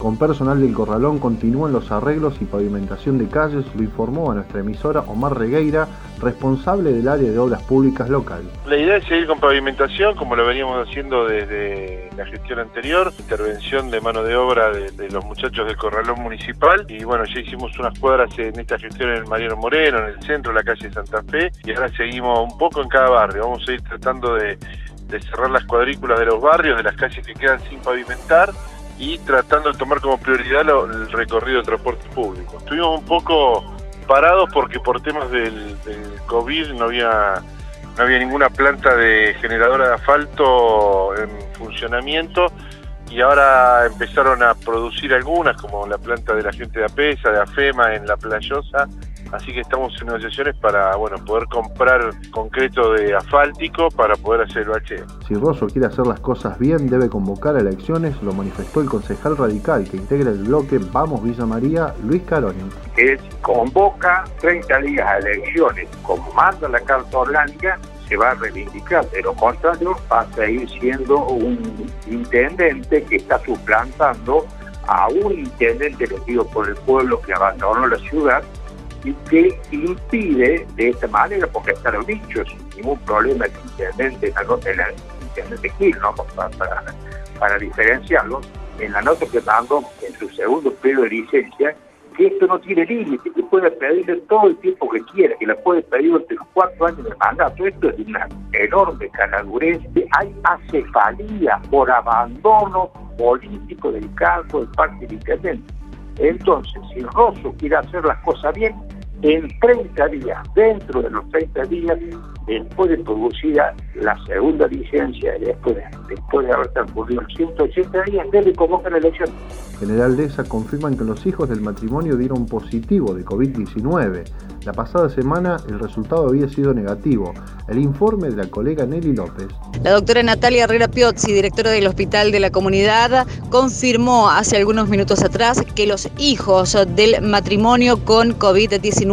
Con personal del Corralón continúan los arreglos y pavimentación de calles, lo informó a nuestra emisora Omar Regueira, responsable del área de obras públicas local. La idea es seguir con pavimentación, como lo veníamos haciendo desde la gestión anterior, intervención de mano de obra de, los muchachos del Corralón Municipal, y bueno, ya hicimos unas cuadras en esta gestión en el Mariano Moreno, en el centro, de la calle Santa Fe, y ahora seguimos un poco en cada barrio, vamos a ir tratando de cerrar las cuadrículas de los barrios, de las calles que quedan sin pavimentar, y tratando de tomar como prioridad el recorrido del transporte público. Estuvimos un poco parados porque por temas del, COVID no había, no había ninguna planta de generadora de asfalto en funcionamiento y ahora empezaron a producir algunas, como la planta de la gente de APESA, de AFEMA en La Playosa, así que estamos en negociaciones para bueno poder comprar concreto de asfáltico para poder hacer el bacheo. Si Rosso quiere hacer las cosas bien, debe convocar a elecciones, lo manifestó el concejal radical que integra el bloque Vamos Villa María, Luis Caroni. Él convoca 30 días a elecciones, como manda la Carta Orgánica, se va a reivindicar, de lo contrario va a seguir siendo un intendente que está suplantando a un intendente elegido por el pueblo que abandonó la ciudad y que impide de esta manera, porque están los dichos, sin ningún problema el intendente, el intendente Gil, ¿no? para, para, para diferenciarlos, en la nota que mandó en su segundo periodo de licencia, que esto no tiene límite, que puede pedirle todo el tiempo que quiera, que la puede pedir durante los cuatro años de mandato. Esto es una enorme canadurez. Hay acefalía por abandono político del cargo de parte del intendente. Entonces, si Rosso quiere hacer las cosas bien, en 30 días, dentro de los 30 días, después de producida la segunda licencia, después de, después de haber transcurrido los 180 días, debe convocar la elección. General Deza confirman que los hijos del matrimonio dieron positivo de COVID-19. La pasada semana el resultado había sido negativo. El informe de la colega Nelly López. La doctora Natalia Herrera Piozzi, directora del Hospital de la Comunidad, confirmó hace algunos minutos atrás que los hijos del matrimonio con COVID-19,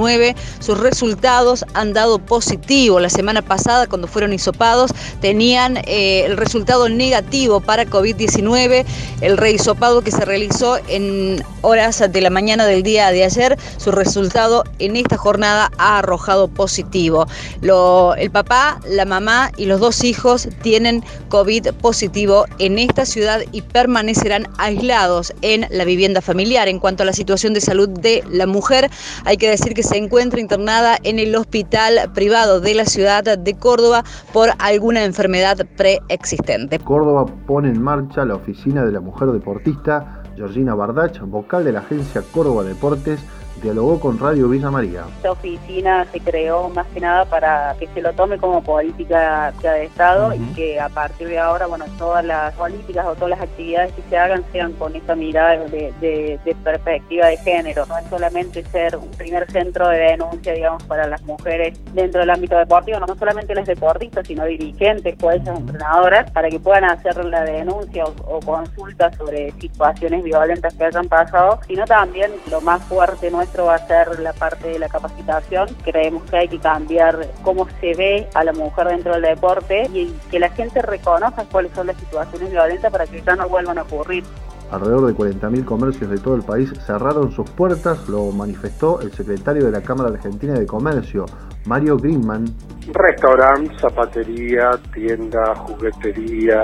sus resultados han dado positivo. La semana pasada, cuando fueron hisopados, tenían eh, el resultado negativo para COVID-19. El rehisopado que se realizó en horas de la mañana del día de ayer, su resultado en esta jornada nada ha arrojado positivo. el papá, la mamá y los dos hijos tienen COVID positivo en esta ciudad y permanecerán aislados en la vivienda familiar. En cuanto a la situación de salud de la mujer, hay que decir que se encuentra internada en el hospital privado de la ciudad de Córdoba por alguna enfermedad preexistente. Córdoba pone en marcha la oficina de la mujer deportista Georgina Bardach, vocal de la agencia Córdoba Deportes, dialogó con Radio Villa María. Esta oficina se creó más que nada para que se lo tome como política de Estado y que a partir de ahora, bueno, todas las políticas o todas las actividades que se hagan sean con esa mirada de, perspectiva de género. No es solamente ser un primer centro de denuncia, digamos, para las mujeres dentro del ámbito deportivo, no solamente las deportistas, sino dirigentes, jueces, entrenadoras, para que puedan hacer la denuncia o, consulta sobre situaciones violentas que hayan pasado, sino también lo más fuerte nuestro va a ser la parte de la capacitación. Creemos que hay que cambiar cómo se ve a la mujer dentro del deporte y que la gente reconozca cuáles son las situaciones violentas para que ya no vuelvan a ocurrir. Alrededor de 40.000 comercios de todo el país cerraron sus puertas, lo manifestó el secretario de la Cámara Argentina de Comercio, Mario Greenman. Restaurante, zapatería, tienda, juguetería,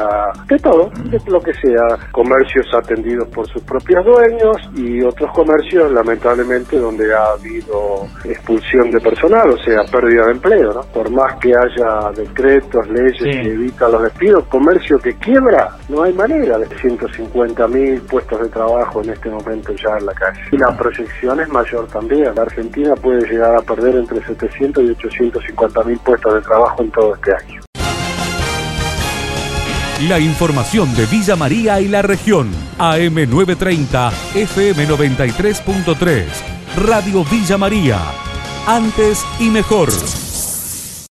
de todo, de lo que sea. Comercios atendidos por sus propios dueños y otros comercios, lamentablemente, donde ha habido expulsión de personal, o sea, pérdida de empleo. ¿no? Por más que haya decretos, leyes que evitan los despidos, comercio que quiebra, no hay manera de 150 mil puestos de trabajo en este momento ya en la calle. Y la proyección es mayor también. La Argentina puede llegar a perder entre 700 y 850 mil de trabajo en todo este año. La información de Villa María y la región. AM930, FM93.3. Radio Villa María. Antes y mejor.